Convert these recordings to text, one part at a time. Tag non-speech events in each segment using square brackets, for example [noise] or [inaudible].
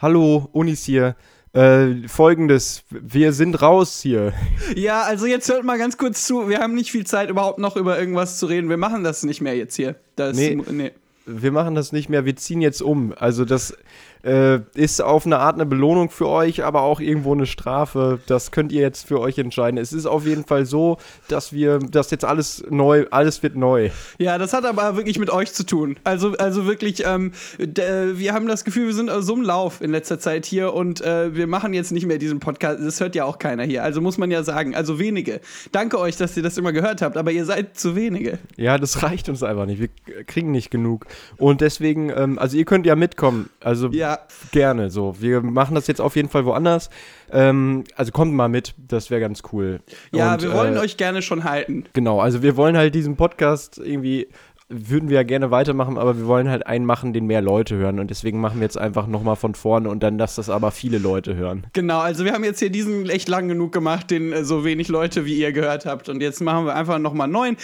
Hallo, Unis hier. Äh, Folgendes, wir sind raus hier. [laughs] Ja, also jetzt hört mal ganz kurz zu. Wir haben nicht viel Zeit, überhaupt noch über irgendwas zu reden. Wir machen das nicht mehr jetzt hier. Das, Nee. nee. Wir machen das nicht mehr, wir ziehen jetzt um. Also das äh, ist auf eine Art eine Belohnung für euch, aber auch irgendwo eine Strafe. Das könnt ihr jetzt für euch entscheiden. Es ist auf jeden Fall so, dass wir, dass jetzt alles neu, alles wird neu. Ja, das hat aber wirklich mit euch zu tun. Also, also wirklich, ähm, d- wir haben das Gefühl, wir sind so im Lauf in letzter Zeit hier und äh, wir machen jetzt nicht mehr diesen Podcast. Das hört ja auch keiner hier. Also muss man ja sagen, also wenige. Danke euch, dass ihr das immer gehört habt, aber ihr seid zu wenige. Ja, das reicht uns einfach nicht. Wir kriegen nicht genug. Und deswegen, ähm, also ihr könnt ja mitkommen. Also Ja, gerne so. Wir machen das jetzt auf jeden Fall woanders. Ähm, also kommt mal mit, das wäre ganz cool. ja, Und, wir wollen äh, euch gerne schon halten. Genau, also wir wollen halt diesen Podcast irgendwie, würden wir ja gerne weitermachen, aber wir wollen halt einen machen, den mehr Leute hören. Und deswegen machen wir jetzt einfach nochmal von vorne und dann, dass das aber viele Leute hören. Genau, also wir haben jetzt hier diesen echt lang genug gemacht, den äh, so wenig Leute wie ihr gehört habt. Und jetzt machen wir einfach nochmal einen neuen.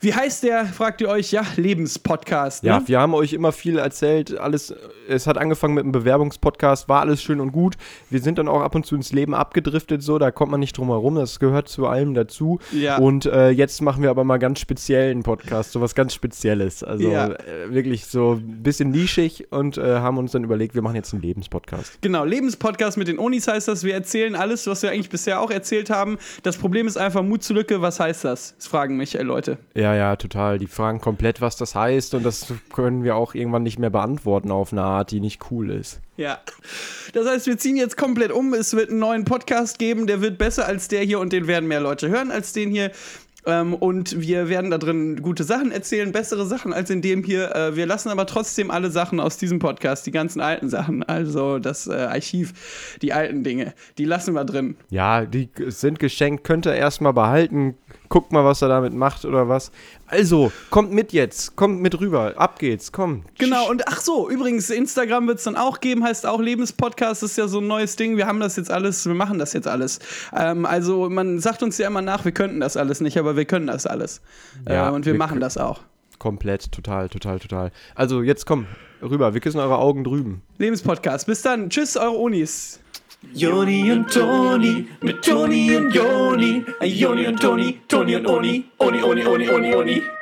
Wie heißt der, fragt ihr euch? Ja, Lebenspodcast. Ja, Ne? wir haben euch immer viel erzählt. Alles, es hat angefangen mit einem Bewerbungspodcast, war alles schön und gut. Wir sind dann auch ab und zu ins Leben abgedriftet, so, da kommt man nicht drum herum. Das gehört zu allem dazu. Ja. Und äh, jetzt machen wir aber mal ganz speziellen Podcast, so was ganz Spezielles. Also Ja. äh, wirklich so ein bisschen nischig und äh, haben uns dann überlegt, wir machen jetzt einen Lebenspodcast. Genau, Lebenspodcast mit den Onis heißt das. Wir erzählen alles, was wir eigentlich bisher auch erzählt haben. Das Problem ist einfach Mut zur Lücke. Was heißt das? Das fragen mich äh, Leute. Ja, ja, total. Die fragen komplett, was das heißt und das können wir auch irgendwann nicht mehr beantworten auf eine Art, die nicht cool ist. Ja. Das heißt, wir ziehen jetzt komplett um. Es wird einen neuen Podcast geben, der wird besser als der hier und den werden mehr Leute hören als den hier. Ähm, und wir werden da drin gute Sachen erzählen, bessere Sachen als in dem hier. Äh, wir lassen aber trotzdem alle Sachen aus diesem Podcast, die ganzen alten Sachen, also das äh, Archiv, die alten Dinge, die lassen wir drin. Ja, die sind geschenkt, könnt ihr erstmal behalten. Guckt mal, was er damit macht oder was. Also, kommt mit jetzt, kommt mit rüber, ab geht's, komm. Genau, und ach so, übrigens, Instagram wird es dann auch geben, heißt auch Lebenspodcast, ist ja so ein neues Ding. Wir haben das jetzt alles, wir machen das jetzt alles. Ähm, also, man sagt uns ja immer nach, wir könnten das alles nicht, aber wir können das alles. Ja, äh, und wir, wir machen das auch. Komplett, total, total, total. Also, jetzt komm, rüber, wir küssen eure Augen drüben. Lebenspodcast. Bis dann. Tschüss, eure Unis. Yoni and Tony, me Tony and Yoni, and Yoni and Tony, Tony and Oni, Oni, Oni, Oni, Oni, Oni.